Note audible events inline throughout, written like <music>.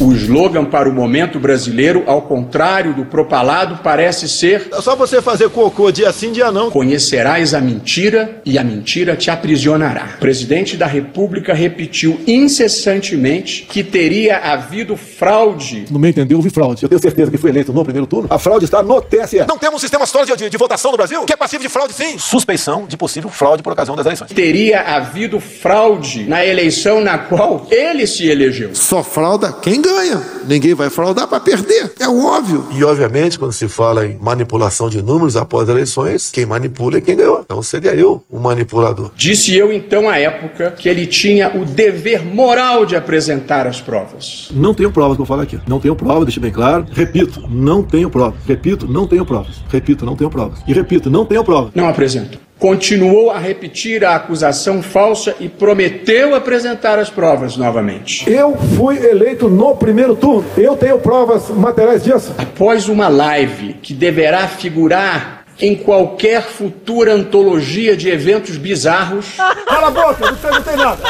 O slogan para o momento brasileiro, ao contrário do propalado, parece ser: É só você fazer cocô dia sim, dia não. Conhecerás a mentira e a mentira te aprisionará. O presidente da República repetiu incessantemente que teria havido fraude. No meu entender, houve fraude. Eu tenho certeza que foi eleito no primeiro turno. A fraude está no TSE. Não temos um sistema sólido de, de votação no Brasil que é passivo de fraude, sim. Suspeição de possível fraude por ocasião das eleições. Teria havido fraude na eleição na qual ele se elegeu. Só frauda quem ganha. Ninguém vai fraudar para perder. É óbvio. E, obviamente, quando se fala em manipulação de números após eleições, quem manipula é quem ganhou. Então seria eu o manipulador. Disse eu então à época que ele tinha o dever moral de apresentar as provas. Não tenho provas que eu falo aqui. Não tenho provas, deixa bem claro. Repito, não tenho provas. Repito, não tenho provas. Repito, não tenho provas. E repito, não tenho provas. Não apresentou. Continuou a repetir a acusação falsa e prometeu apresentar as provas novamente. Eu fui eleito no primeiro turno. Eu tenho provas materiais disso. Após uma live que deverá figurar em qualquer futura antologia de eventos bizarros, <laughs> Cala a boca, você não tem nada.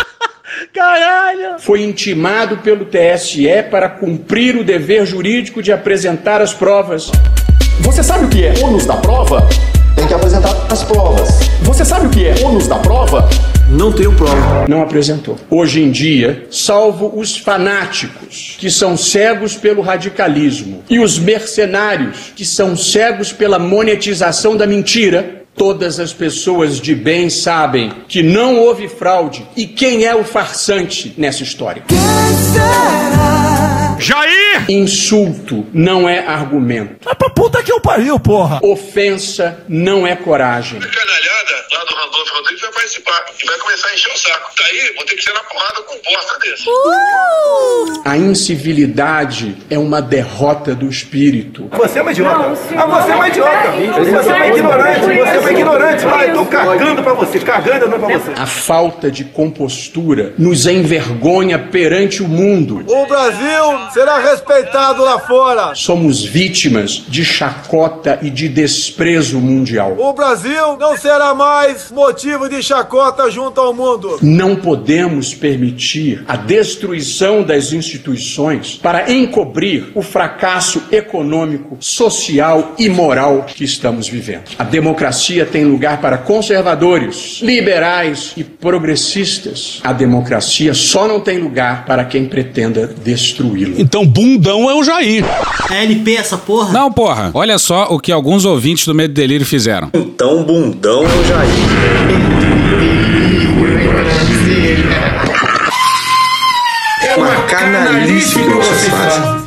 Caralho! foi intimado pelo TSE para cumprir o dever jurídico de apresentar as provas. Você sabe o que é ônus da prova? Tem que apresentar as provas. Você sabe o que é ônus da prova? Não tenho prova. Não apresentou. Hoje em dia, salvo os fanáticos, que são cegos pelo radicalismo, e os mercenários, que são cegos pela monetização da mentira, todas as pessoas de bem sabem que não houve fraude e quem é o farsante nessa história. Jair! Insulto não é argumento. Vai pra puta que eu pariu, porra! Ofensa não é coragem. canalhada lá do Randolfo Rodrigues vai participar e vai começar a encher o saco. Tá aí, vou ter que ser na porrada com bosta desse. A incivilidade é uma derrota do espírito. Você é uma idiota. ah, você é uma idiota. Você é uma ignorante. Você é uma ignorante. Ah, eu tô cagando pra você. Cagando não pra você. A falta de compostura nos envergonha perante o mundo. O Brasil será respeitado lá fora. Somos vítimas de chacota e de desprezo mundial. O Brasil não será mais motivo de chacota junto ao mundo. Não podemos permitir a destruição das instituições para encobrir o fracasso econômico, social e moral que estamos vivendo. A democracia tem lugar para conservadores, liberais e progressistas. A democracia só não tem lugar para quem pretenda destruí-la. Então, bundão é o Jair. É LP essa porra? Não, porra. Olha só o que alguns ouvintes do Medo e Delírio fizeram. Então, bundão é o Jair. É uma canalice que vocês fazem.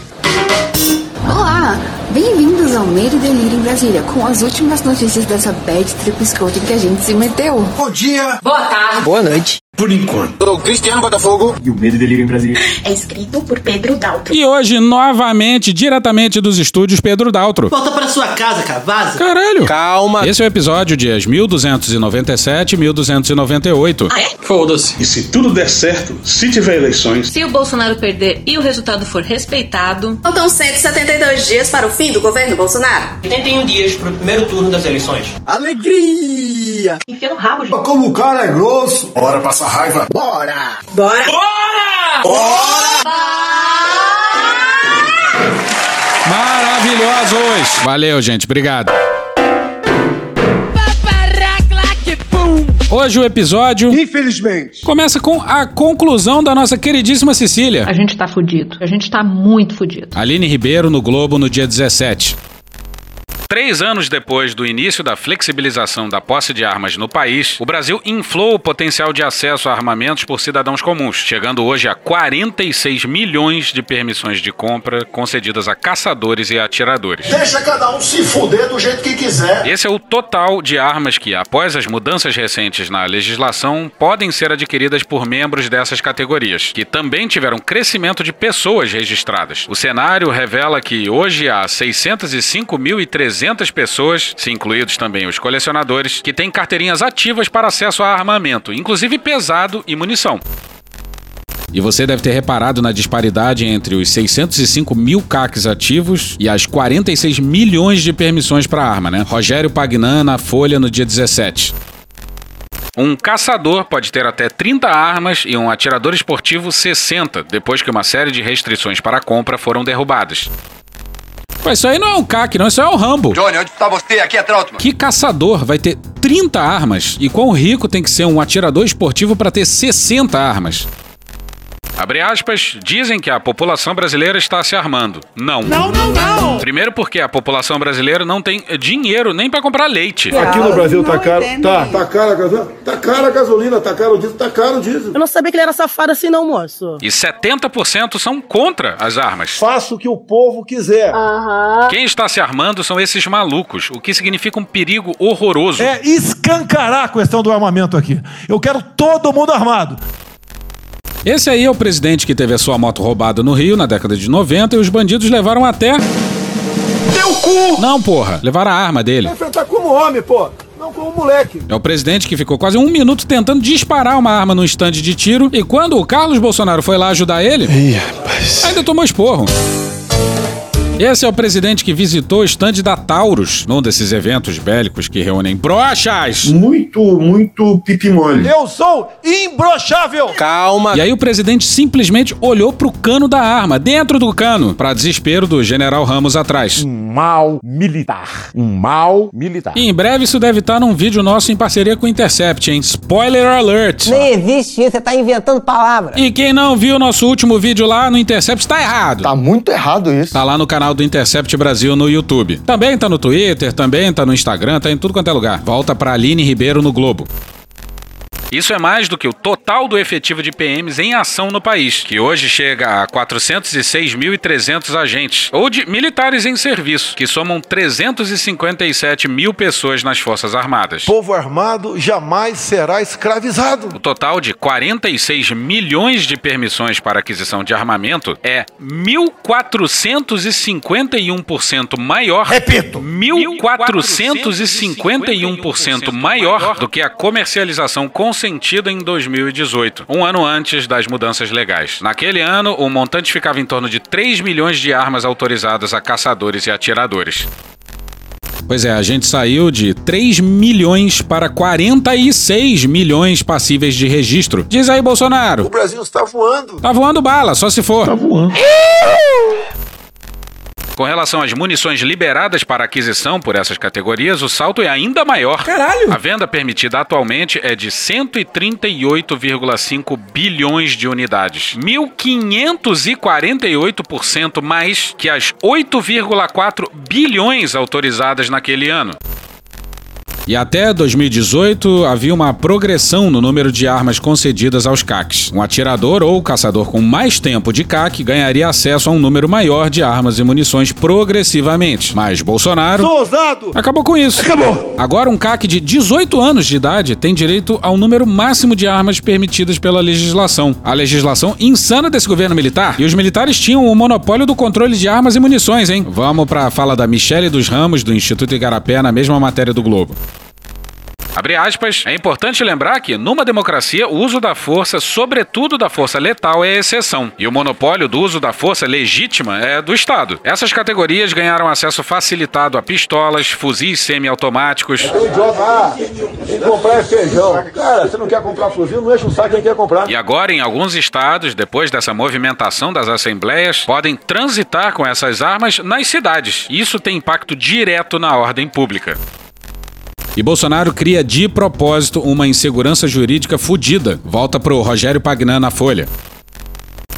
Olá, bem-vindos ao Medo e Delírio em Brasília, com as últimas notícias dessa bad trip escroto em que a gente se meteu. Bom dia. Boa tarde. Boa noite. Por enquanto. Sou Cristiano Botafogo. E o Medo e Delírio em Brasília. É escrito por Pedro Daltro. E hoje, novamente, diretamente dos estúdios Pedro Daltro. Volta pra sua casa, cara. Vaza. Caralho! Calma. Esse é o episódio dias 1297 e 1298. Ah, é? Foda-se. E se tudo der certo, se tiver eleições, Se o Bolsonaro perder e o resultado for respeitado. Faltam 172 dias para o fim do governo Bolsonaro. 81 dias pro primeiro turno das eleições. Alegria! Enfia no rabo, gente. Como o cara é grosso. bora passar raiva. Bora! Bora! Maravilhosos! Valeu, gente. Obrigado. Hoje o episódio Infelizmente. começa com a conclusão da nossa queridíssima Cecília. A gente tá fudido. A gente tá muito fudido. Aline Ribeiro no Globo no dia 17. Três anos depois do início da flexibilização da posse de armas no país, o Brasil inflou o potencial de acesso a armamentos por cidadãos comuns, chegando hoje a 46 milhões de permissões de compra concedidas a caçadores e atiradores. Deixa cada um se fuder do jeito que quiser. Esse é o total de armas que, após as mudanças recentes na legislação, podem ser adquiridas por membros dessas categorias, que também tiveram crescimento de pessoas registradas. O cenário revela que hoje há 605.300 pessoas, se incluídos também os colecionadores, que têm carteirinhas ativas para acesso a armamento, inclusive pesado e munição. E você deve ter reparado na disparidade entre os 605 mil CACs ativos e as 46 milhões de permissões para arma, né? Rogério Pagnan na Folha no dia 17. Um caçador pode ter até 30 armas e um atirador esportivo 60, depois que uma série de restrições para a compra foram derrubadas. Mas isso aí não é um CAC, não, isso é um Rambo. Johnny, onde tá você? Aqui é Trautmann. Que caçador vai ter 30 armas? E quão rico tem que ser um atirador esportivo para ter 60 armas? Abre aspas, dizem que a população brasileira está se armando. Não. Não, não, não. Primeiro porque a população brasileira não tem dinheiro nem para comprar leite. Aqui no Brasil tá caro. Tá, tá caro a gasolina. Tá caro a gasolina, tá caro o diesel, tá caro o diesel. Eu não sabia que ele era safado assim não, moço. E 70% são contra as armas. Faça o que o povo quiser. Aham. Quem está se armando são esses malucos, o que significa um perigo horroroso. É escancarar a questão do armamento aqui. Eu quero todo mundo armado. Esse aí é o presidente que teve a sua moto roubada no Rio na década de 90 e os bandidos levaram até. Teu cu! Não, porra, levaram a arma dele. Enfrentar como homem, pô. Não como moleque. É o presidente que ficou quase um minuto tentando disparar uma arma num estande de tiro e quando o Carlos Bolsonaro foi lá ajudar ele, Ih, rapaz. ainda tomou esporro. Esse é o presidente que visitou o estande da Taurus, num desses eventos bélicos que reúnem brochas. Muito, muito pipimole. Eu sou imbrochável. Calma. E aí o presidente simplesmente olhou pro cano da arma, dentro do cano, pra desespero do general Ramos atrás. Um mal militar. Um mal militar. E em breve isso deve estar num vídeo nosso em parceria com o Intercept, hein? Spoiler alert! Nem existe isso, você tá inventando palavras. E quem não viu nosso último vídeo lá no Intercept tá errado. Tá muito errado isso. Tá lá no canal do Intercept Brasil no YouTube. Também tá no Twitter, também tá no Instagram, tá em tudo quanto é lugar. Volta pra Aline Ribeiro no Globo. Isso é mais do que o total do efetivo de PMs em ação no país, que hoje chega a 406.300 agentes, ou de militares em serviço, que somam 357 mil pessoas nas Forças Armadas. Povo armado jamais será escravizado. O total de 46 milhões de permissões para aquisição de armamento é 1.451% maior. Repito. 1.451% maior do que a comercialização consentida em 2018, um ano antes das mudanças legais. Naquele ano, o montante ficava em torno de 3 milhões de armas autorizadas a caçadores e atiradores. Pois é, a gente saiu de 3 milhões para 46 milhões passíveis de registro. Diz aí, Bolsonaro. O Brasil está voando. Tá voando bala, só se for. Tá voando. Com relação às munições liberadas para aquisição por essas categorias, o salto é ainda maior. Caralho! A venda permitida atualmente é de 138,5 bilhões de unidades, 1.548% mais que as 8,4 bilhões autorizadas naquele ano. E até 2018 havia uma progressão no número de armas concedidas aos CACs. Um atirador ou caçador com mais tempo de CAC ganharia acesso a um número maior de armas e munições progressivamente. Mas Bolsonaro Sou ousado. acabou com isso. Acabou. Agora um CAC de 18 anos de idade tem direito ao número máximo de armas permitidas pela legislação. A legislação insana desse governo militar. E os militares tinham o monopólio do controle de armas e munições, hein? Vamos pra fala da Michele dos Ramos do Instituto Igarapé na mesma matéria do Globo. Abre aspas, é importante lembrar que, numa democracia, o uso da força, sobretudo da força letal, é exceção. E o monopólio do uso da força legítima é do Estado. Essas categorias ganharam acesso facilitado a pistolas, fuzis semiautomáticos. O idiota, ah, comprar é feijão. Cara, você não quer comprar fuzil, não enche o saco quem quer comprar. E agora, em alguns estados, depois dessa movimentação das assembleias, podem transitar com essas armas nas cidades. Isso tem impacto direto na ordem pública. E Bolsonaro cria de propósito uma insegurança jurídica fudida. Volta pro Rogério Pagnan na Folha.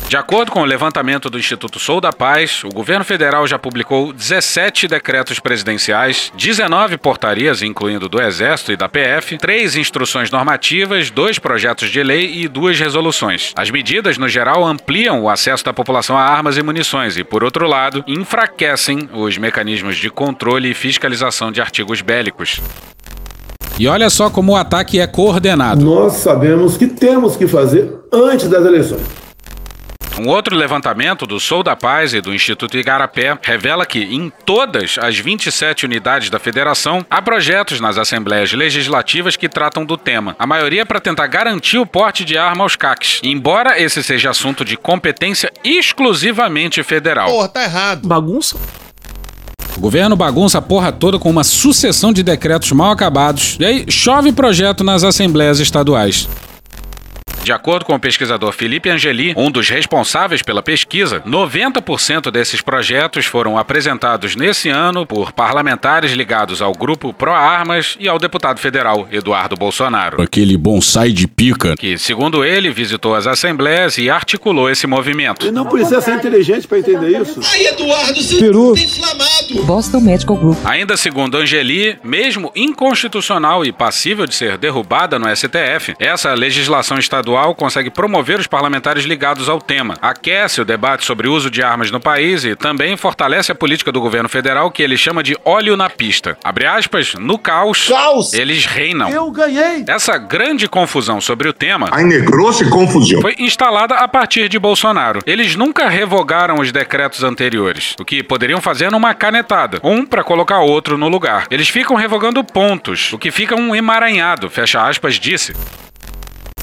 De acordo com o levantamento do Instituto Sou da Paz, o governo federal já publicou 17 decretos presidenciais, 19 portarias, incluindo do Exército e da PF, três instruções normativas, dois projetos de lei e duas resoluções. As medidas, no geral, ampliam o acesso da população a armas e munições e, por outro lado, enfraquecem os mecanismos de controle e fiscalização de artigos bélicos. E olha só como o ataque é coordenado. Nós sabemos que temos que fazer antes das eleições. Um outro levantamento do Sou da Paz e do Instituto Igarapé revela que, em todas as 27 unidades da federação, há projetos nas assembleias legislativas que tratam do tema. A maioria para tentar garantir o porte de arma aos CACs, embora esse seja assunto de competência exclusivamente federal. Porra, tá errado. Bagunça. O governo bagunça a porra toda com uma sucessão de decretos mal acabados, e aí chove projeto nas assembleias estaduais. De acordo com o pesquisador Felipe Angeli, um dos responsáveis pela pesquisa, 90% desses projetos foram apresentados nesse ano por parlamentares ligados ao grupo Pro Armas e ao deputado federal Eduardo Bolsonaro. Aquele bonsai de pica. Que, segundo ele, visitou as assembleias e articulou esse movimento. E não precisa ser inteligente para entender isso. Aí, Eduardo, você Peru. tá inflamado. Boston Medical Group. Ainda segundo Angeli, mesmo inconstitucional e passível de ser derrubada no STF, essa legislação estadual consegue promover os parlamentares ligados ao tema, aquece o debate sobre o uso de armas no país e também fortalece a política do governo federal que ele chama de óleo na pista. Abre aspas, no caos, Caos. eles reinam. Eu ganhei. Essa grande confusão sobre o tema Aí negrou-se confusão. foi instalada a partir de Bolsonaro. Eles nunca revogaram os decretos anteriores, o que poderiam fazer numa canetada, um para colocar outro no lugar. Eles ficam revogando pontos, o que fica um emaranhado, fecha aspas, disse.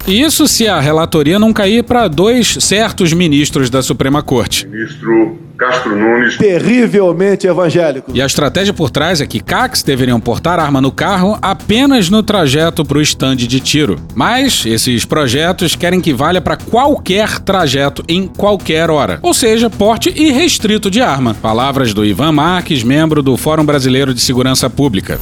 Isso se a relatoria não cair para dois certos ministros da Suprema Corte. Ministro Castro Nunes. Terrivelmente evangélico. E a estratégia por trás é que CACs deveriam portar arma no carro apenas no trajeto para o estande de tiro. Mas esses projetos querem que valha para qualquer trajeto em qualquer hora. Ou seja, porte irrestrito de arma. Palavras do Ivan Marques, membro do Fórum Brasileiro de Segurança Pública.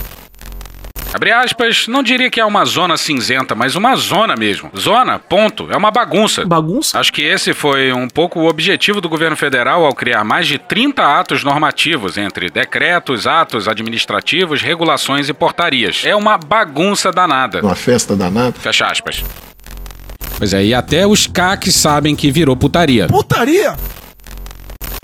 Abre aspas, não diria que é uma zona cinzenta, mas uma zona mesmo. Zona, ponto. É uma bagunça. Bagunça? Acho que esse foi um pouco o objetivo do governo federal ao criar mais de 30 atos normativos, entre decretos, atos administrativos, regulações e portarias. É uma bagunça danada. Uma festa danada. Fecha aspas. Pois é, e até os CACs sabem que virou putaria. Putaria!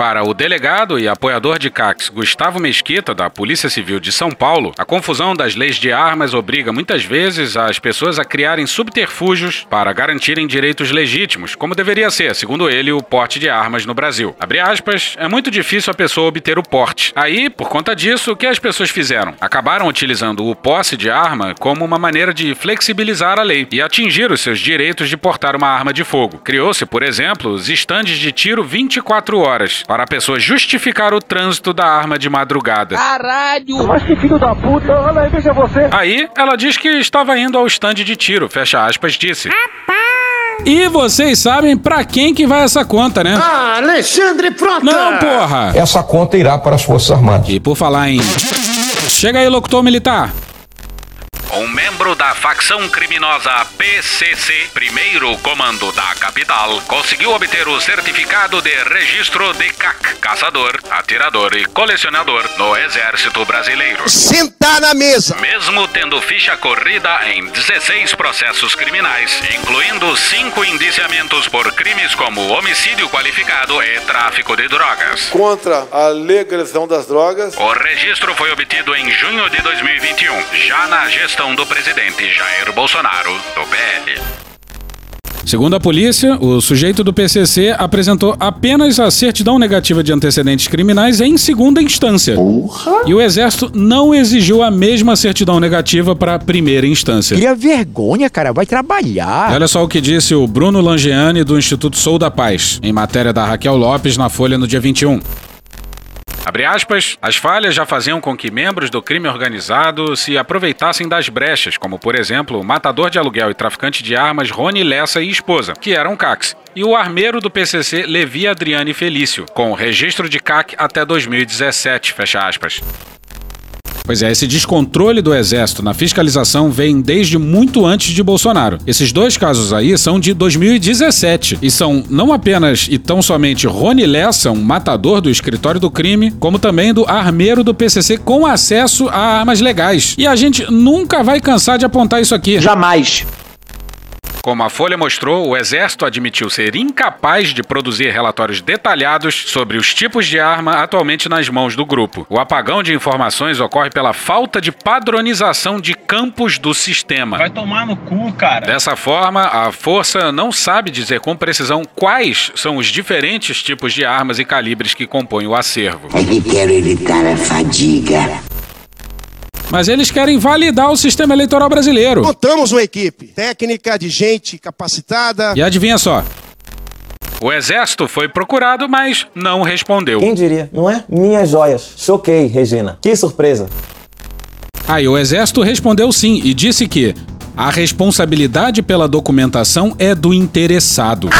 Para o delegado e apoiador de CACs Gustavo Mesquita, da Polícia Civil de São Paulo, a confusão das leis de armas obriga muitas vezes as pessoas a criarem subterfúgios para garantirem direitos legítimos, como deveria ser, segundo ele, o porte de armas no Brasil. Aspas, é muito difícil a pessoa obter o porte. Aí, por conta disso, o que as pessoas fizeram? Acabaram utilizando o posse de arma como uma maneira de flexibilizar a lei e atingir os seus direitos de portar uma arma de fogo. Criou-se, por exemplo, os estandes de tiro 24 horas para a pessoa justificar o trânsito da arma de madrugada. Caralho! Mas que filho da puta, olha aí, veja você. Aí, ela diz que estava indo ao estande de tiro, fecha aspas, disse. E vocês sabem pra quem que vai essa conta, né? Ah, Alexandre Frota. Não, porra! Essa conta irá para as Forças Armadas. E por falar em. Chega aí, locutor militar. Um membro da facção criminosa PCC, primeiro comando da capital, conseguiu obter o certificado de registro de CAC, caçador, atirador e colecionador no Exército Brasileiro. Sentar na mesa. Mesmo tendo ficha corrida em 16 processos criminais, incluindo cinco indiciamentos por crimes como homicídio qualificado e tráfico de drogas. Contra a legalização das drogas. O registro foi obtido em junho de 2021, já na gestão do presidente Jair Bolsonaro, do PL. Segundo a polícia, o sujeito do PCC apresentou apenas a certidão negativa de antecedentes criminais em segunda instância. E o Exército não exigiu a mesma certidão negativa para primeira instância. Cria vergonha, cara. Vai trabalhar. E olha só o que disse o Bruno Langeani do Instituto Sou da Paz, em matéria da Raquel Lopes na Folha no dia 21. Abre aspas, as falhas já faziam com que membros do crime organizado se aproveitassem das brechas, como por exemplo o matador de aluguel e traficante de armas Rony Lessa e esposa, que eram CACs, e o armeiro do PCC Levi Adriane Felício, com registro de CAC até 2017, fecha aspas. Pois é, esse descontrole do Exército na fiscalização vem desde muito antes de Bolsonaro. Esses dois casos aí são de 2017 e são não apenas e tão somente Rony Lessa, um matador do escritório do crime, como também do armeiro do PCC com acesso a armas legais. E a gente nunca vai cansar de apontar isso aqui. Jamais. Como a Folha mostrou, o Exército admitiu ser incapaz de produzir relatórios detalhados sobre os tipos de arma atualmente nas mãos do grupo. O apagão de informações ocorre pela falta de padronização de campos do sistema. Vai tomar no cu, cara. Dessa forma, a força não sabe dizer com precisão quais são os diferentes tipos de armas e calibres que compõem o acervo. É que quero evitar a fadiga. Mas eles querem validar o sistema eleitoral brasileiro. Montamos uma equipe técnica de gente capacitada. E adivinha só? O exército foi procurado, mas não respondeu. Quem diria, não é? Minhas joias. Choquei, Regina. Que surpresa. Aí o exército respondeu sim e disse que a responsabilidade pela documentação é do interessado.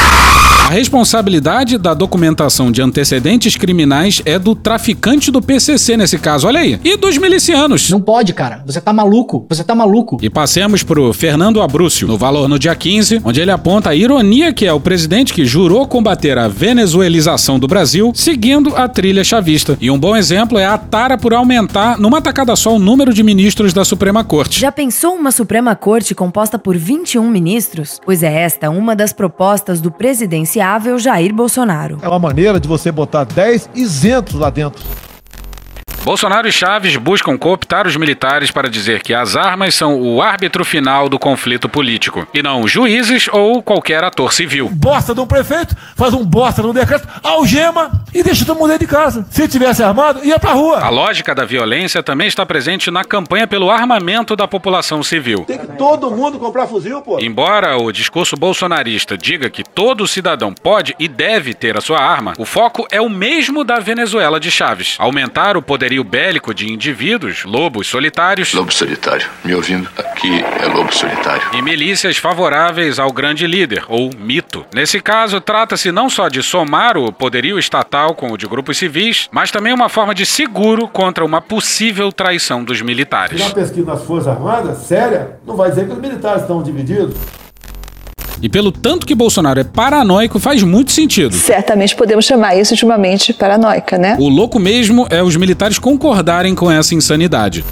A responsabilidade da documentação de antecedentes criminais é do traficante do PCC nesse caso, olha aí. E dos milicianos. Não pode, cara. Você tá maluco. Você tá maluco. E passemos pro Fernando Abrúcio, no Valor no dia 15, onde ele aponta a ironia que é o presidente que jurou combater a venezuelização do Brasil seguindo a trilha chavista. E um bom exemplo é a tara por aumentar numa tacada só o número de ministros da Suprema Corte. Já pensou uma Suprema Corte composta por 21 ministros? Pois é esta uma das propostas do presidenciável Jair Bolsonaro. É uma maneira de você botar 10 isentos lá dentro. Bolsonaro e Chaves buscam cooptar os militares para dizer que as armas são o árbitro final do conflito político, e não juízes ou qualquer ator civil. Bosta de um prefeito, faz um bosta no decreto, algema e deixa todo mundo dentro de casa. Se tivesse armado, ia pra rua. A lógica da violência também está presente na campanha pelo armamento da população civil. Tem que todo mundo comprar fuzil, pô. Embora o discurso bolsonarista diga que todo cidadão pode e deve ter a sua arma, o foco é o mesmo da Venezuela de Chaves: aumentar o poderio bélico de indivíduos, lobos solitários. Lobo solitário. Me ouvindo? Aqui é lobo solitário. E milícias favoráveis ao grande líder, ou mito. Nesse caso, trata-se não só de somar o poderio estatal com o de grupos civis, mas também uma forma de seguro contra uma possível traição dos militares. Uma pesquisa nas Forças Armadas, séria, não vai dizer que os militares estão divididos. E pelo tanto que Bolsonaro é paranoico, faz muito sentido. Certamente podemos chamar isso de uma mente paranoica, né? O louco mesmo é os militares concordarem com essa insanidade.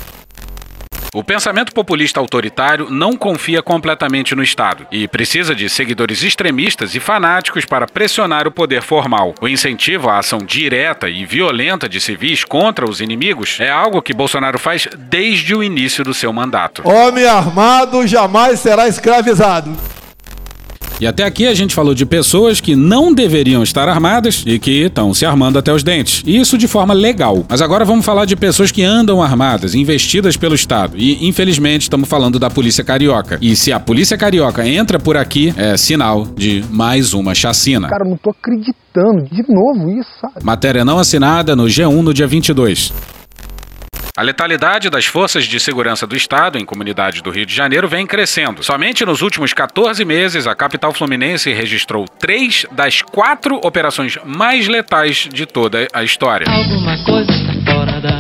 O pensamento populista autoritário não confia completamente no Estado e precisa de seguidores extremistas e fanáticos para pressionar o poder formal. O incentivo à ação direta e violenta de civis contra os inimigos é algo que Bolsonaro faz desde o início do seu mandato. Homem armado jamais será escravizado. E até aqui a gente falou de pessoas que não deveriam estar armadas e que estão se armando até os dentes. Isso de forma legal. Mas agora vamos falar de pessoas que andam armadas, investidas pelo Estado. E infelizmente estamos falando da Polícia Carioca. E se a Polícia Carioca entra por aqui, é sinal de mais uma chacina. Cara, não tô acreditando. De novo isso, sabe? Matéria não assinada no G1 no dia 22. A letalidade das forças de segurança do Estado em comunidades do Rio de Janeiro vem crescendo. Somente nos últimos 14 meses, a capital fluminense registrou três das quatro operações mais letais de toda a história. Alguma coisa tá fora da.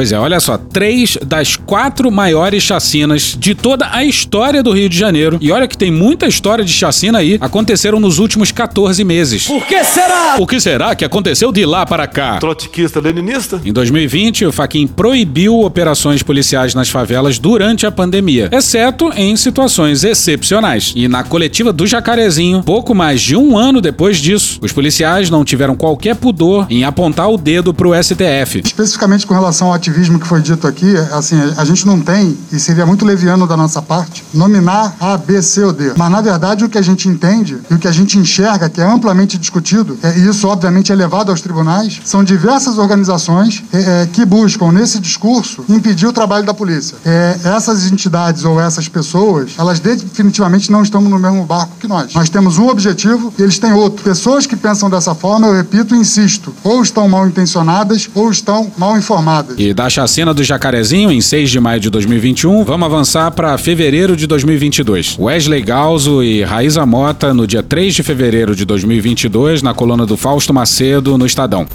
Pois é, olha só, três das quatro maiores chacinas de toda a história do Rio de Janeiro. E olha que tem muita história de chacina aí, aconteceram nos últimos 14 meses. Por que será? O que será que aconteceu de lá para cá? Trotskista leninista? Em 2020, o Faquin proibiu operações policiais nas favelas durante a pandemia, exceto em situações excepcionais. E na coletiva do Jacarezinho, pouco mais de um ano depois disso, os policiais não tiveram qualquer pudor em apontar o dedo pro STF. Especificamente com relação ao ativismo que foi dito aqui, assim, a gente não tem, e seria muito leviano da nossa parte, nominar A, B, C ou D. Mas, na verdade, o que a gente entende e o que a gente enxerga, que é amplamente discutido, é, e isso, obviamente, é levado aos tribunais, são diversas organizações é, é, que buscam, nesse discurso, impedir o trabalho da polícia. É, essas entidades ou essas pessoas, elas definitivamente não estão no mesmo barco que nós. Nós temos um objetivo e eles têm outro. Pessoas que pensam dessa forma, eu repito e insisto, ou estão mal intencionadas ou estão mal informadas. E da chacina do Jacarezinho, em 6 de maio de 2021, vamos avançar para fevereiro de 2022. Wesley Galzo e Raíza Mota, no dia 3 de fevereiro de 2022, na coluna do Fausto Macedo, no Estadão.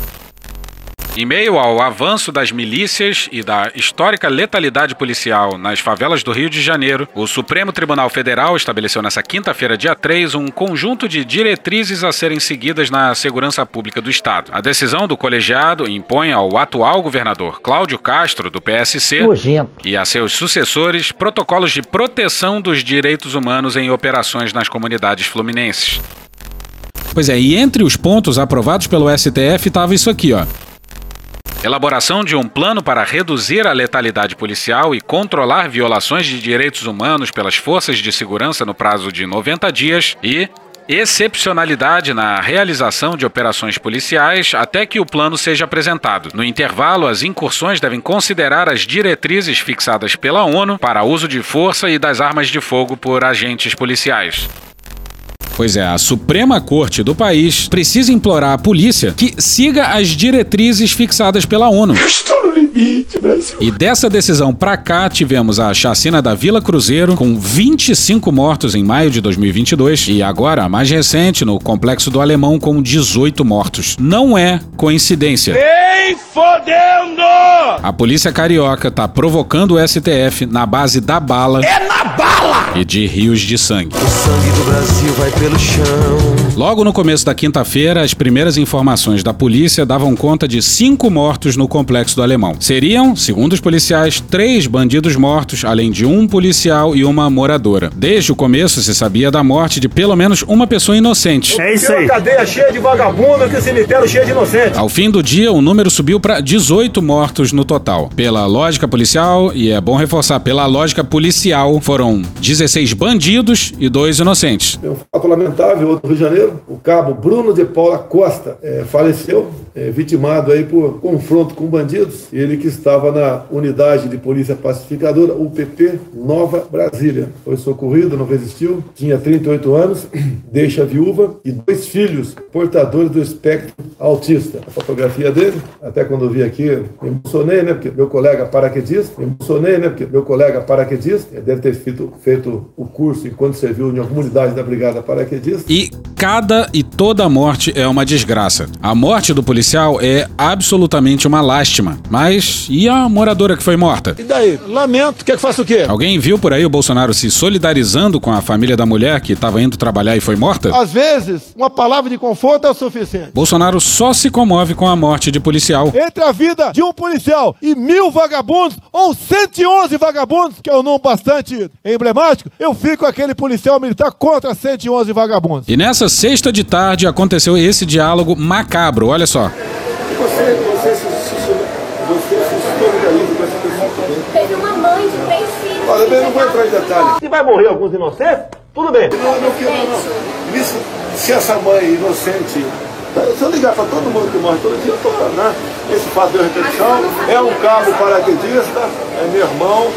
Em meio ao avanço das milícias e da histórica letalidade policial nas favelas do Rio de Janeiro, o Supremo Tribunal Federal estabeleceu nessa quinta-feira, dia 3, um conjunto de diretrizes a serem seguidas na segurança pública do Estado. A decisão do colegiado impõe ao atual governador Cláudio Castro, do PSC, e a seus sucessores protocolos de proteção dos direitos humanos em operações nas comunidades fluminenses. Pois é, e entre os pontos aprovados pelo STF estava isso aqui, ó. Elaboração de um plano para reduzir a letalidade policial e controlar violações de direitos humanos pelas forças de segurança no prazo de 90 dias e excepcionalidade na realização de operações policiais até que o plano seja apresentado. No intervalo, as incursões devem considerar as diretrizes fixadas pela ONU para uso de força e das armas de fogo por agentes policiais. Pois é, a Suprema Corte do país precisa implorar à polícia que siga as diretrizes fixadas pela ONU. Estou no limite, Brasil. E dessa decisão pra cá tivemos a chacina da Vila Cruzeiro com 25 mortos em maio de 2022 e agora a mais recente no Complexo do Alemão com 18 mortos. Não é coincidência. Nem fodendo! A polícia carioca tá provocando o STF na base da bala É na bala! E de rios de sangue. O sangue do Brasil vai pelo chão. Logo no começo da quinta-feira, as primeiras informações da polícia davam conta de cinco mortos no complexo do Alemão. Seriam, segundo os policiais, três bandidos mortos, além de um policial e uma moradora. Desde o começo se sabia da morte de pelo menos uma pessoa inocente. É isso aí. Cadeia cheia de vagabundo que o cemitério cheio de inocentes. Ao fim do dia, o número subiu para 18 mortos no total. Pela lógica policial, e é bom reforçar, pela lógica policial, foram 16 bandidos e dois inocentes. Tem um fato lamentável, outro Rio de Janeiro, o cabo Bruno de Paula Costa é, faleceu, é, vitimado aí por confronto com bandidos. Ele que estava na unidade de polícia pacificadora, UPP Nova Brasília. Foi socorrido, não resistiu, tinha 38 anos, <clears throat> deixa viúva e dois filhos portadores do espectro autista. A fotografia dele, até quando eu vi aqui, me emocionei, né? Porque meu colega paraquedista, me emocionei, né? Porque meu colega paraquedista deve ter feito, feito o curso enquanto serviu em alguma unidade da Brigada Paraquedista. E cada e toda morte é uma desgraça. A morte do policial é absolutamente uma lástima. Mas e a moradora que foi morta? E daí? Lamento, quer que faça o quê? Alguém viu por aí o Bolsonaro se solidarizando com a família da mulher que estava indo trabalhar e foi morta? Às vezes, uma palavra de conforto é o suficiente. Bolsonaro só se comove com a morte de policial. Entre a vida de um policial e mil vagabundos, ou 111 vagabundos, que é um número bastante emblemático, eu fico aquele policial militar contra 111 vagabundos. E nessa sexta de tarde aconteceu esse diálogo macabro, olha só. Você, você se, se, você se solidariza com essa pessoa. Teve uma mãe de três filhos. Olha, eu não vou entrar em detalhes. Se vai morrer alguns inocentes, tudo bem. Não, não, não, não. Isso, se essa mãe inocente. Se eu ligar para todo mundo que morre todo dia, eu tô, né? Esse fato de repetição é um cabo paraquedista, é meu irmão.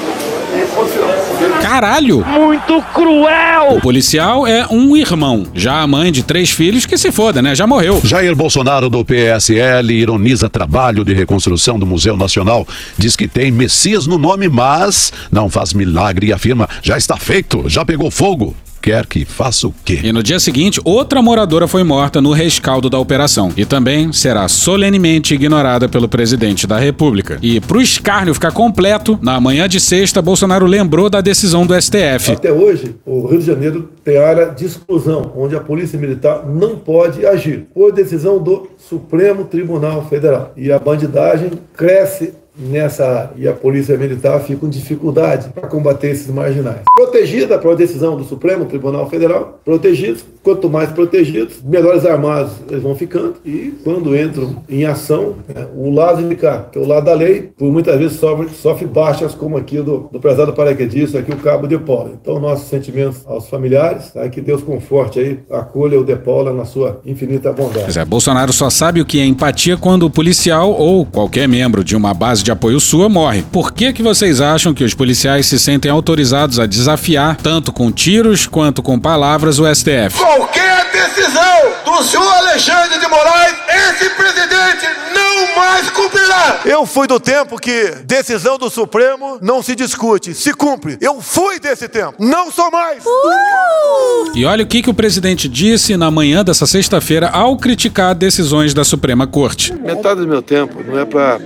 Caralho! Muito cruel! O policial é um irmão. Já a mãe de três filhos que se foda, né? Já morreu. Jair Bolsonaro do PSL ironiza trabalho de reconstrução do Museu Nacional. Diz que tem Messias no nome, mas não faz milagre e afirma: já está feito, já pegou fogo. Quer que faça o quê? E no dia seguinte, outra moradora foi morta no rescaldo da operação. E também será solenemente ignorada pelo presidente da República. E pro escárnio ficar completo, na manhã de sexta, Bolsonaro lembrou da decisão do STF. Até hoje, o Rio de Janeiro tem área de exclusão, onde a Polícia Militar não pode agir, por decisão do Supremo Tribunal Federal. E a bandidagem cresce nessa. E a Polícia Militar fica com dificuldade para combater esses marginais. Protegida por decisão do Supremo Tribunal Federal, protegidos, quanto mais protegidos, melhores armados eles vão ficando. E quando entram em ação, né, o lado de cá, que é o lado da lei, por muitas vezes sofre, sofre baixas, como aqui do, do prezado paraquedista, aqui o Cabo de Paula. Então, nossos sentimentos aos familiares, tá? que Deus conforte aí, acolha o de Paula na sua infinita bondade. Pois é, Bolsonaro só sabe o que é empatia quando o policial ou qualquer membro de uma base de apoio sua morre. Por que, que vocês acham que os policiais se sentem autorizados a desafiar, tanto com tiros quanto com palavras, o STF? Qualquer decisão do senhor Alexandre de Moraes, esse presidente não mais cumprirá. Eu fui do tempo que decisão do Supremo não se discute, se cumpre. Eu fui desse tempo, não sou mais. E olha o que, que o presidente disse na manhã dessa sexta-feira ao criticar decisões da Suprema Corte. Metade do meu tempo não é para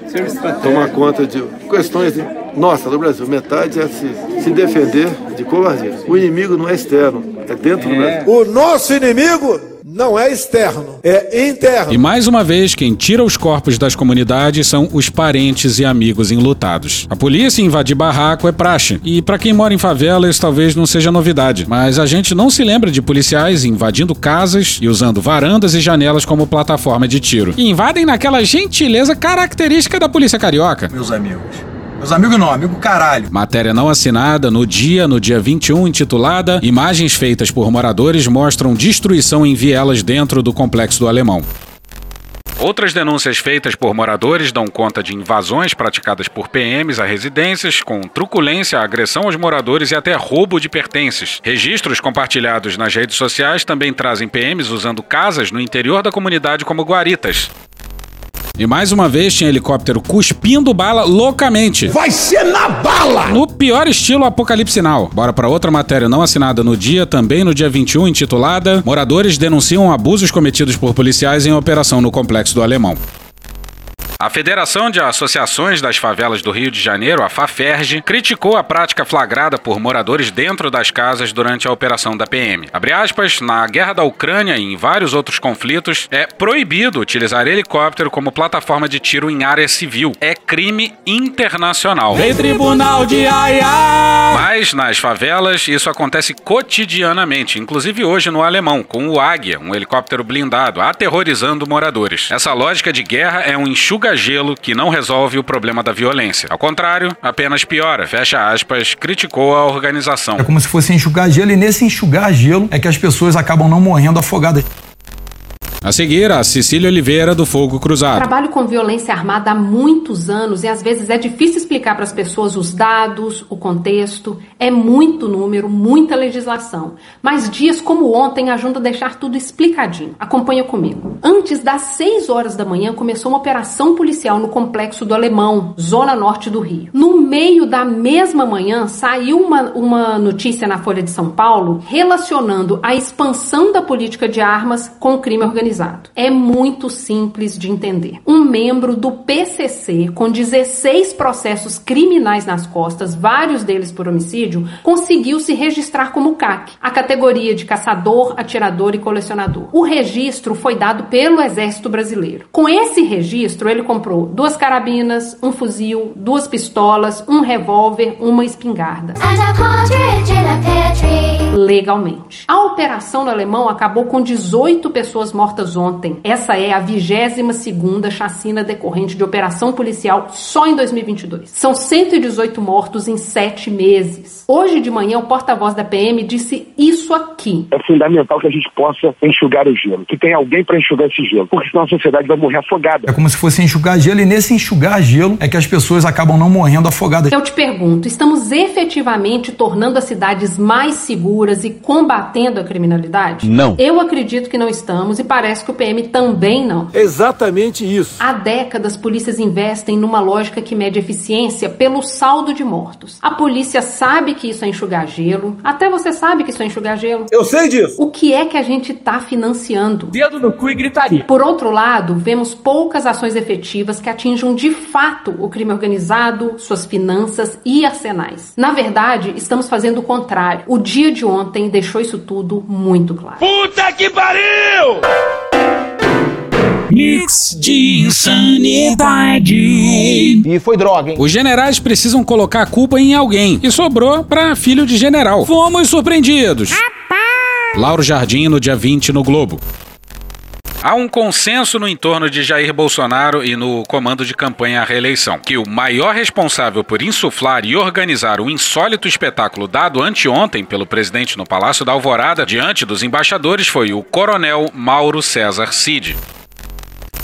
tomar conta de questões de, nossa do Brasil. Metade é se, se defender de covardia. O inimigo não é externo, é dentro do Brasil. O nosso inimigo não é externo, é interno. E mais uma vez, quem tira os corpos das comunidades são os parentes e amigos enlutados. A polícia invadir barraco é praxe. E para quem mora em favela, isso talvez não seja novidade. Mas a gente não se lembra de policiais invadindo casas e usando varandas e janelas como plataforma de tiro. E invadem naquela gentileza característica da polícia carioca. Meus amigos. Meus amigos não, amigo caralho. Matéria não assinada no dia, no dia 21, intitulada Imagens feitas por moradores mostram destruição em vielas dentro do complexo do Alemão. Outras denúncias feitas por moradores dão conta de invasões praticadas por PMs a residências, com truculência, agressão aos moradores e até roubo de pertences. Registros compartilhados nas redes sociais também trazem PMs usando casas no interior da comunidade como guaritas. E mais uma vez tinha helicóptero cuspindo bala loucamente. Vai ser na bala! No pior estilo Apocalipse Sinal. Bora para outra matéria não assinada no dia, também no dia 21, intitulada Moradores denunciam abusos cometidos por policiais em operação no Complexo do Alemão. A Federação de Associações das Favelas do Rio de Janeiro, a FAFERJ, criticou a prática flagrada por moradores dentro das casas durante a operação da PM. Abre aspas, na guerra da Ucrânia e em vários outros conflitos, é proibido utilizar helicóptero como plataforma de tiro em área civil. É crime internacional. Rei Tribunal de Haia! Mas nas favelas isso acontece cotidianamente, inclusive hoje no Alemão, com o Águia, um helicóptero blindado, aterrorizando moradores. Essa lógica de guerra é um enxuga gelo que não resolve o problema da violência. Ao contrário, apenas piora. Fecha aspas, criticou a organização. É como se fosse enxugar gelo e nesse enxugar gelo é que as pessoas acabam não morrendo afogadas. A seguir, a Cecília Oliveira do Fogo Cruzado. Trabalho com violência armada há muitos anos e às vezes é difícil explicar para as pessoas os dados, o contexto. É muito número, muita legislação. Mas dias como ontem ajudam a deixar tudo explicadinho. Acompanha comigo. Antes das 6 horas da manhã começou uma operação policial no complexo do Alemão, zona norte do Rio. No meio da mesma manhã saiu uma, uma notícia na Folha de São Paulo relacionando a expansão da política de armas com o crime organizado. É muito simples de entender. Um membro do PCC, com 16 processos criminais nas costas, vários deles por homicídio, conseguiu se registrar como CAC, a categoria de caçador, atirador e colecionador. O registro foi dado pelo Exército Brasileiro. Com esse registro, ele comprou duas carabinas, um fuzil, duas pistolas, um revólver, uma espingarda. Legalmente. A operação no alemão acabou com 18 pessoas mortas ontem. Essa é a 22 segunda chacina decorrente de operação policial só em 2022. São 118 mortos em sete meses. Hoje de manhã, o porta-voz da PM disse isso aqui. É fundamental que a gente possa enxugar o gelo, que tenha alguém para enxugar esse gelo, porque senão a sociedade vai morrer afogada. É como se fosse enxugar gelo e nesse enxugar gelo é que as pessoas acabam não morrendo afogadas. Eu te pergunto, estamos efetivamente tornando as cidades mais seguras e combatendo a criminalidade? Não. Eu acredito que não estamos e parece que o PM também não. Exatamente isso. Há décadas, polícias investem numa lógica que mede eficiência pelo saldo de mortos. A polícia sabe que isso é enxugar gelo. Até você sabe que isso é enxugar gelo. Eu sei disso. O que é que a gente está financiando? Dedo no cu e gritaria. Por outro lado, vemos poucas ações efetivas que atinjam de fato o crime organizado, suas finanças e arsenais. Na verdade, estamos fazendo o contrário. O dia de ontem deixou isso tudo muito claro. Puta que pariu! Mix de insanidade. E foi droga, hein? Os generais precisam colocar a culpa em alguém. E sobrou pra filho de general. Fomos surpreendidos. Lauro Jardim, no dia 20, no Globo. Há um consenso no entorno de Jair Bolsonaro e no comando de campanha à reeleição, que o maior responsável por insuflar e organizar o insólito espetáculo dado anteontem pelo presidente no Palácio da Alvorada diante dos embaixadores foi o coronel Mauro César Cid.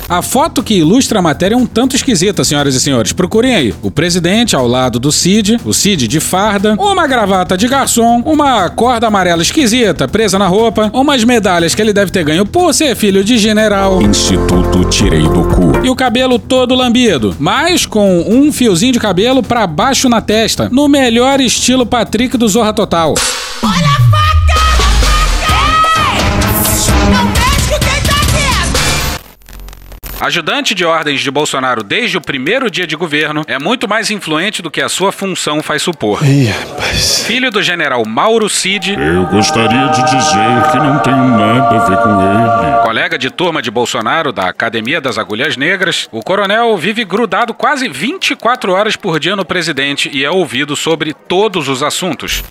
A foto que ilustra a matéria é um tanto esquisita, senhoras e senhores. Procurem aí. O presidente ao lado do Cid, o Cid de farda, uma gravata de garçom, uma corda amarela esquisita presa na roupa, umas medalhas que ele deve ter ganho por ser filho de general. Instituto Tirei do Cu. E o cabelo todo lambido, mas com um fiozinho de cabelo pra baixo na testa, no melhor estilo Patrick do Zorra Total. Ajudante de ordens de Bolsonaro desde o primeiro dia de governo é muito mais influente do que a sua função faz supor. Ih, rapaz. Filho do general Mauro Cid, Eu gostaria de dizer que não tenho nada a ver com ele. colega de turma de Bolsonaro da Academia das Agulhas Negras, o coronel vive grudado quase 24 horas por dia no presidente e é ouvido sobre todos os assuntos.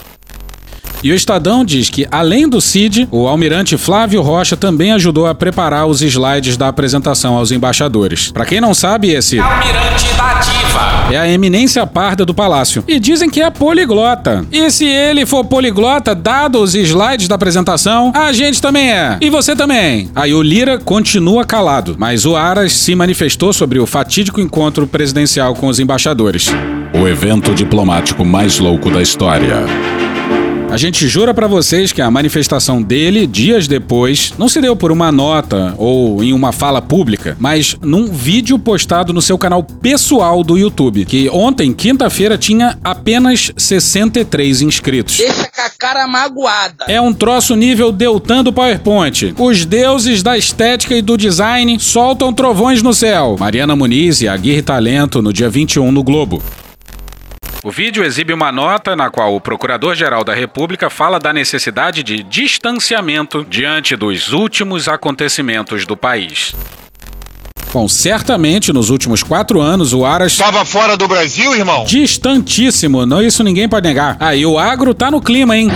E o Estadão diz que, além do Cid, o almirante Flávio Rocha também ajudou a preparar os slides da apresentação aos embaixadores. Pra quem não sabe, esse Almirante da Diva. É a eminência parda do palácio. E dizem que é poliglota. E se ele for poliglota, dado os slides da apresentação, a gente também é. E você também. Aí o Lira continua calado, mas o Aras se manifestou sobre o fatídico encontro presidencial com os embaixadores. O evento diplomático mais louco da história. A gente jura pra vocês que a manifestação dele, dias depois, não se deu por uma nota ou em uma fala pública, mas num vídeo postado no seu canal pessoal do YouTube, que ontem, quinta-feira, tinha apenas 63 inscritos. Deixa com a cara magoada. É um troço nível Deltan do PowerPoint. Os deuses da estética e do design soltam trovões no céu. Mariana Muniz e Aguirre Talento no dia 21 no Globo. O vídeo exibe uma nota na qual o Procurador-Geral da República fala da necessidade de distanciamento diante dos últimos acontecimentos do país. Bom, certamente nos últimos quatro anos o Aras. Estava fora do Brasil, irmão? Distantíssimo, não, isso ninguém pode negar. Aí o agro tá no clima, hein?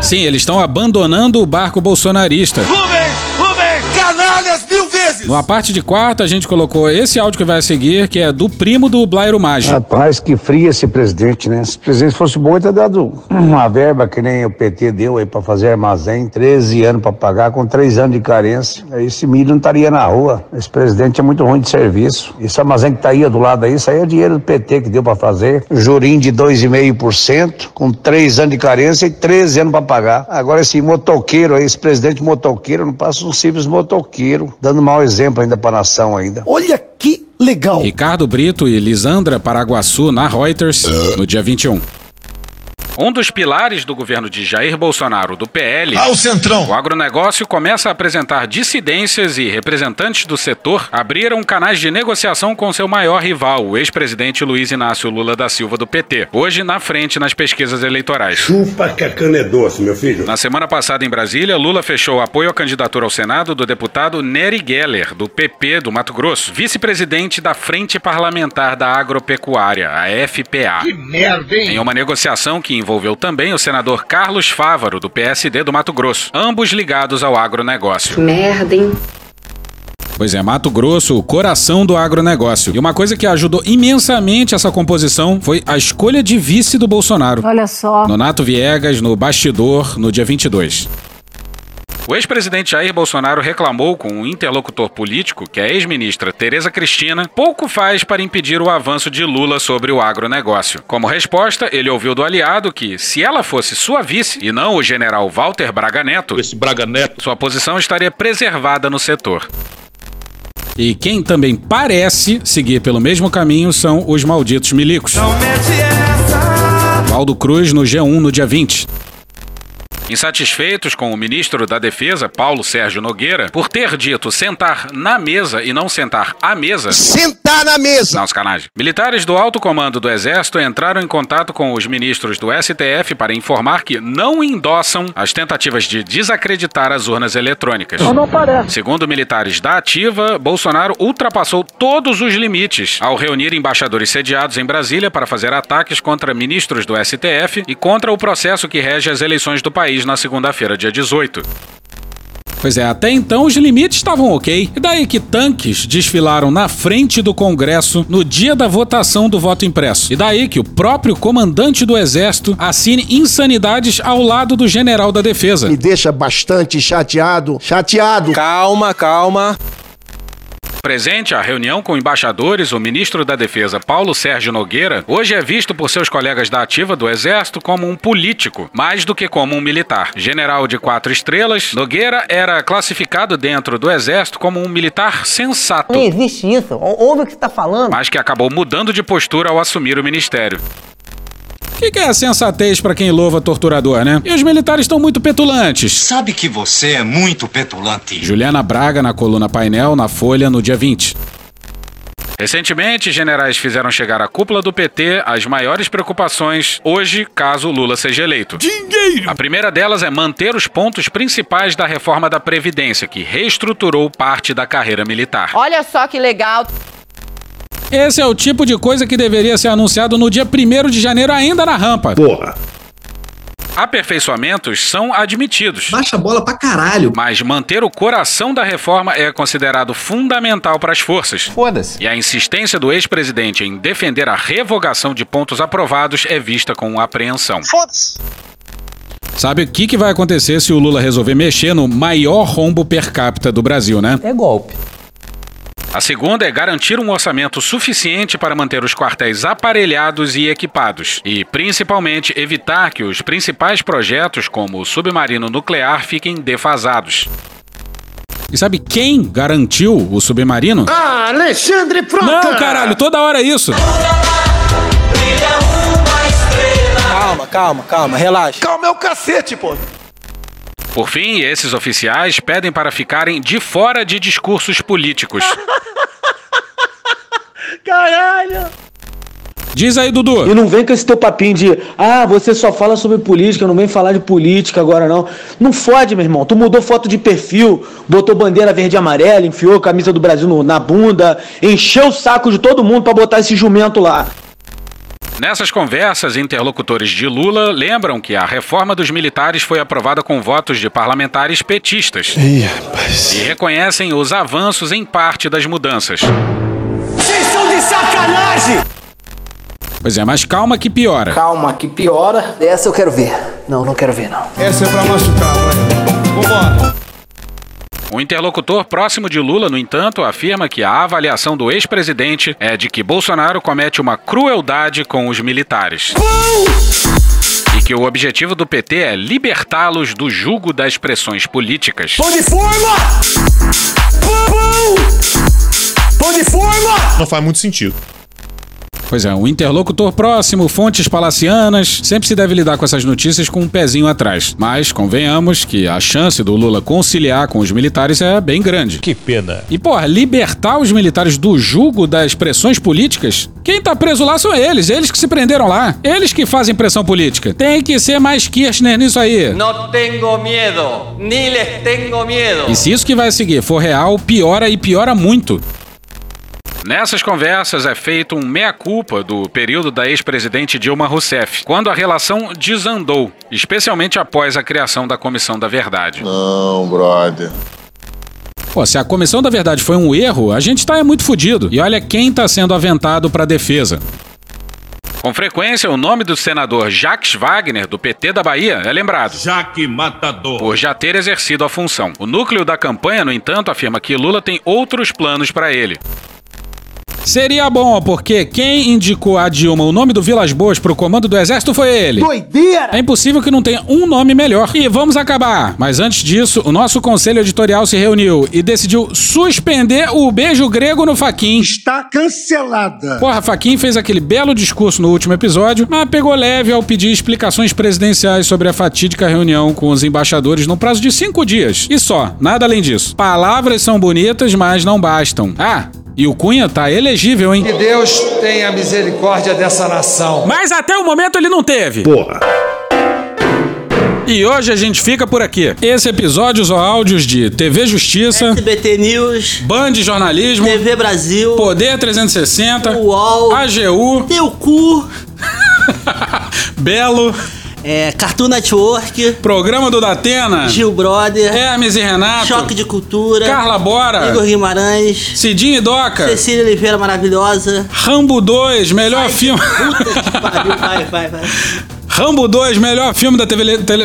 Sim, eles estão abandonando o barco bolsonarista. Numa parte de quarta, a gente colocou esse áudio que vai seguir, que é do primo do Blairo Maggi. Rapaz, que fria esse presidente, né? Se o presidente fosse bom, ele teria dado uma verba que nem o PT deu aí pra fazer armazém, 13 anos pra pagar, com 3 anos de carência. Esse milho não estaria na rua. Esse presidente é muito ruim de serviço. Esse armazém que tá aí do lado aí, isso aí é dinheiro do PT que deu pra fazer. Jurim de 2,5%, com 3 anos de carência e 13 anos pra pagar. Agora esse motoqueiro aí, esse presidente motoqueiro, não passa um simples motoqueiro, dando mau exemplo ainda pra nação ainda. Olha que legal! Ricardo Brito e Lisandra Paraguaçu na Reuters no dia 21. Um dos pilares do governo de Jair Bolsonaro, do PL, Ah, o Centrão. o agronegócio começa a apresentar dissidências e representantes do setor abriram canais de negociação com seu maior rival, o ex-presidente Luiz Inácio Lula da Silva, do PT, hoje na frente nas pesquisas eleitorais. Chupa que a cana é doce, meu filho. Na semana passada em Brasília, Lula fechou apoio à candidatura ao Senado do deputado Nery Geller, do PP do Mato Grosso, vice-presidente da Frente Parlamentar da Agropecuária, a FPA. Que merda, hein? Em uma negociação que envolveu também o senador Carlos Fávaro, do PSD do Mato Grosso, ambos ligados ao agronegócio. Merda, hein? Pois é, Mato Grosso, o coração do agronegócio. E uma coisa que ajudou imensamente essa composição foi a escolha de vice do Bolsonaro. Olha só. Nonato Viegas, no bastidor, no dia 22. O ex-presidente Jair Bolsonaro reclamou com um interlocutor político que a ex-ministra Tereza Cristina pouco faz para impedir o avanço de Lula sobre o agronegócio. Como resposta, ele ouviu do aliado que, se ela fosse sua vice e não o general Walter Braga Neto, Esse Braga Neto. sua posição estaria preservada no setor. E quem também parece seguir pelo mesmo caminho são os malditos milicos. Valdo Cruz no G1 no dia 20. Insatisfeitos com o ministro da Defesa, Paulo Sérgio Nogueira, por ter dito sentar na mesa e não sentar à mesa. Sentar na mesa! Não, sacanagem. Militares do alto comando do Exército entraram em contato com os ministros do STF para informar que não endossam as tentativas de desacreditar as urnas eletrônicas. Não, não parece. Segundo militares da Ativa, Bolsonaro ultrapassou todos os limites ao reunir embaixadores sediados em Brasília para fazer ataques contra ministros do STF e contra o processo que rege as eleições do país na segunda-feira, dia 18. Pois é, até então os limites estavam ok. E daí que tanques desfilaram na frente do Congresso no dia da votação do voto impresso. E daí que o próprio comandante do Exército assine insanidades ao lado do general da Defesa. Me deixa bastante chateado. Chateado. Calma, calma. Presente à reunião com embaixadores, o ministro da Defesa, Paulo Sérgio Nogueira, hoje é visto por seus colegas da ativa do Exército como um político, mais do que como um militar. General de quatro estrelas, Nogueira era classificado dentro do Exército como um militar sensato, Não existe isso. Ou- Ouve o que você tá falando. mas que acabou mudando de postura ao assumir o ministério. O que, que é sensatez pra quem louva torturador, né? E os militares estão muito petulantes. Sabe que você é muito petulante. Juliana Braga na coluna painel na Folha no dia 20. Recentemente, generais fizeram chegar à cúpula do PT as maiores preocupações hoje, caso Lula seja eleito. Dinheiro! A primeira delas é manter os pontos principais da reforma da Previdência, que reestruturou parte da carreira militar. Olha só que legal. Esse é o tipo de coisa que deveria ser anunciado no dia 1 de janeiro ainda na rampa. Porra. Aperfeiçoamentos são admitidos. Baixa a bola pra caralho. Mas manter o coração da reforma é considerado fundamental para as forças. Foda-se. E a insistência do ex-presidente em defender a revogação de pontos aprovados é vista com apreensão. Foda-se. Sabe o que, que vai acontecer se o Lula resolver mexer no maior rombo per capita do Brasil, né? É golpe. A segunda é garantir um orçamento suficiente para manter os quartéis aparelhados e equipados, e principalmente evitar que os principais projetos, como o submarino nuclear, fiquem defasados. E sabe quem garantiu o submarino? Ah, Alexandre Frota! Não, caralho, toda hora é isso. Calma, calma, calma, relaxa. Calma é o cacete, pô. Por fim, esses oficiais pedem para ficarem de fora de discursos políticos. <laughs> Caralho! Diz aí, Dudu. E não vem com esse teu papinho de, ah, você só fala sobre política, não vem falar de política agora não. Não fode, meu irmão. Tu mudou foto de perfil, botou bandeira verde e amarela, enfiou a camisa do Brasil no- na bunda, encheu o saco de todo mundo pra botar esse jumento lá. Nessas conversas, interlocutores de Lula lembram que a reforma dos militares foi aprovada com votos de parlamentares petistas. Ih, rapaz. E reconhecem os avanços em parte das mudanças. Vocês são de sacanagem! Pois é, mas calma que piora. Calma, que piora. Essa eu quero ver. Não, não quero ver, não. Essa é pra machucar, vai. Vambora. O interlocutor próximo de Lula, no entanto, afirma que a avaliação do ex-presidente é de que Bolsonaro comete uma crueldade com os militares. E que o objetivo do PT é libertá-los do jugo das pressões políticas. Pão de forma! Pão! Pão de forma! Não faz muito sentido. Pois é, o interlocutor próximo, fontes palacianas, sempre se deve lidar com essas notícias com um pezinho atrás. Mas convenhamos que a chance do Lula conciliar com os militares é bem grande. Que pena. E, porra, libertar os militares do jugo das pressões políticas? Quem tá preso lá são eles, eles que se prenderam lá. Eles que fazem pressão política. Tem que ser mais Kirchner nisso aí. No tengo miedo, ni les tengo miedo. E se isso que vai seguir for real, piora e piora muito. Nessas conversas é feito um meia-culpa do período da ex-presidente Dilma Rousseff, quando a relação desandou, especialmente após a criação da Comissão da Verdade. Não, brother. Pô, se a comissão da verdade foi um erro, a gente tá é muito fudido. E olha quem tá sendo aventado pra defesa. Com frequência, o nome do senador Jacques Wagner, do PT da Bahia, é lembrado. Jaque Matador. Por já ter exercido a função. O núcleo da campanha, no entanto, afirma que Lula tem outros planos para ele. Seria bom, porque quem indicou a Dilma o nome do Vilas Boas pro comando do exército foi ele. Doideira! É impossível que não tenha um nome melhor. E vamos acabar. Mas antes disso, o nosso conselho editorial se reuniu e decidiu suspender o beijo grego no Faquin. Está cancelada. Porra, Faquin fez aquele belo discurso no último episódio, mas pegou leve ao pedir explicações presidenciais sobre a fatídica reunião com os embaixadores no prazo de cinco dias. E só, nada além disso. Palavras são bonitas, mas não bastam. Ah, e o Cunha tá hein? Que Deus tenha misericórdia dessa nação. Mas até o momento ele não teve. Porra. E hoje a gente fica por aqui. Esse episódio ou áudios de TV Justiça, SBT News, Band Jornalismo, TV Brasil, Poder 360, UOL, AGU, Teu Cu, <laughs> Belo, é, Cartoon Network, Programa do Datena, Gil Brother, Hermes e Renato, Choque de Cultura, Carla Bora, Igor Guimarães, Cidinho e Doca, Cecília Oliveira Maravilhosa. Rambo 2, melhor filme. Puta que <laughs> pariu, vai, vai, vai. Rambo 2, melhor filme da TV. Tele...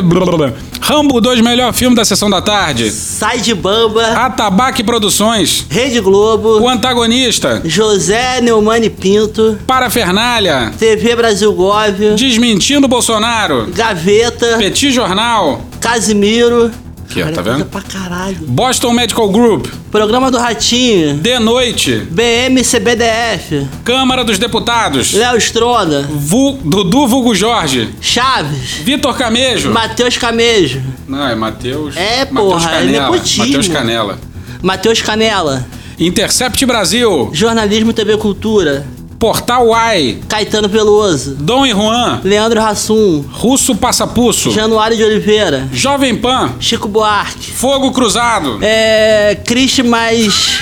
Rambo 2, melhor filme da sessão da tarde. Sai de Bamba. Atabaque Produções. Rede Globo. O antagonista. José Neumani Pinto. Parafernália. TV Brasil Gov. Desmentindo Bolsonaro. Gaveta. Petit Jornal. Casimiro. Aqui, ó, tá vendo? Pra caralho. Boston Medical Group. Programa do Ratinho. De Noite. BMCBDF. Câmara dos Deputados. Léo Stronda. Vu... Dudu Vulgo Jorge. Chaves. Vitor Camejo. Matheus Camejo. Não, é Matheus. É, Mateus porra, é Canela. nepotismo. Matheus Canela. Matheus Canela. Intercept Brasil. Jornalismo TV Cultura. Portal Uai. Caetano Veloso. Dom e Juan. Leandro Hassum. Russo Passapuço. Januário de Oliveira. Jovem Pan. Chico Buarque. Fogo Cruzado. É. Christ mais.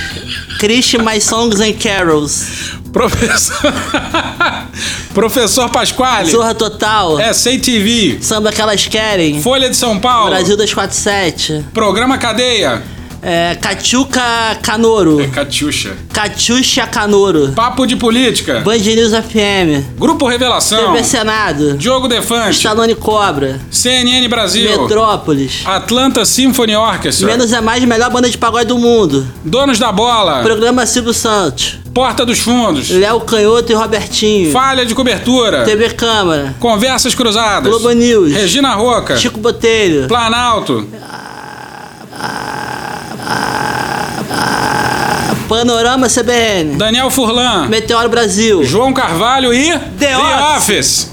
Christ mais Songs and Carols. Professor. <laughs> Professor Pasquale. Zorra Total. É, sem TV. Samba que elas querem. Folha de São Paulo. Brasil 247. Programa Cadeia. É, Cachuca Canoro. É Catiuxa. Catiuxa Canoro. Papo de política. Band News FM. Grupo Revelação. TV Senado. Diogo Defante. Stallone Cobra. CNN Brasil. Metrópolis. Atlanta Symphony Orchestra. Menos é mais, melhor banda de pagode do mundo. Donos da Bola. Programa Silvio Santos. Porta dos Fundos. Léo Canhoto e Robertinho. Falha de cobertura. TV Câmara. Conversas Cruzadas. Globo News. Regina Roca. Chico Botelho. Planalto. Panorama CBN. Daniel Furlan. Meteoro Brasil. João Carvalho e The, The Office. Office.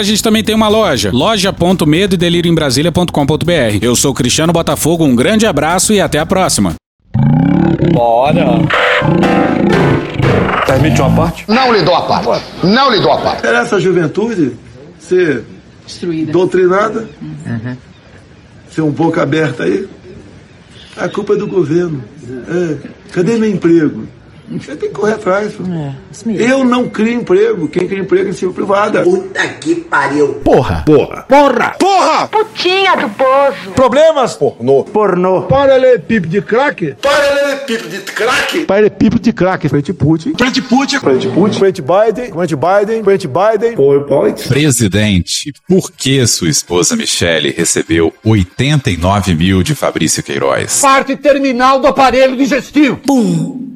a gente também tem uma loja, loja.medo e delírio em Brasília.com.br. Eu sou Cristiano Botafogo, um grande abraço e até a próxima. Bora. Permite uma parte? Não lhe dou a parte. Não lhe dou a parte. Era essa juventude ser doutrinada, ser um pouco aberta aí. A culpa é do governo. É. Cadê meu emprego? Você tem que correr atrás. pô. Eu não crio emprego. Quem cria emprego é iniciativa privada. Puta que pariu. Porra! Porra! Porra! Porra! Putinha do poço. Problemas? Pornô. Pornô. Paralelepípedo de crack? Paralelepípedo de crack? Paralelepípedo de crack. Frente Putin. Frente Putin. Frente Putin. Frente Biden. Frente Biden. Frente Biden. PowerPoint. Presidente, por que sua esposa Michele recebeu 89 mil de Fabrício Queiroz? Parte terminal do aparelho digestivo. Pum.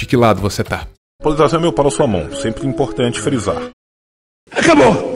De que lado você tá? Polarização é meu para sua mão, sempre importante frisar. Acabou.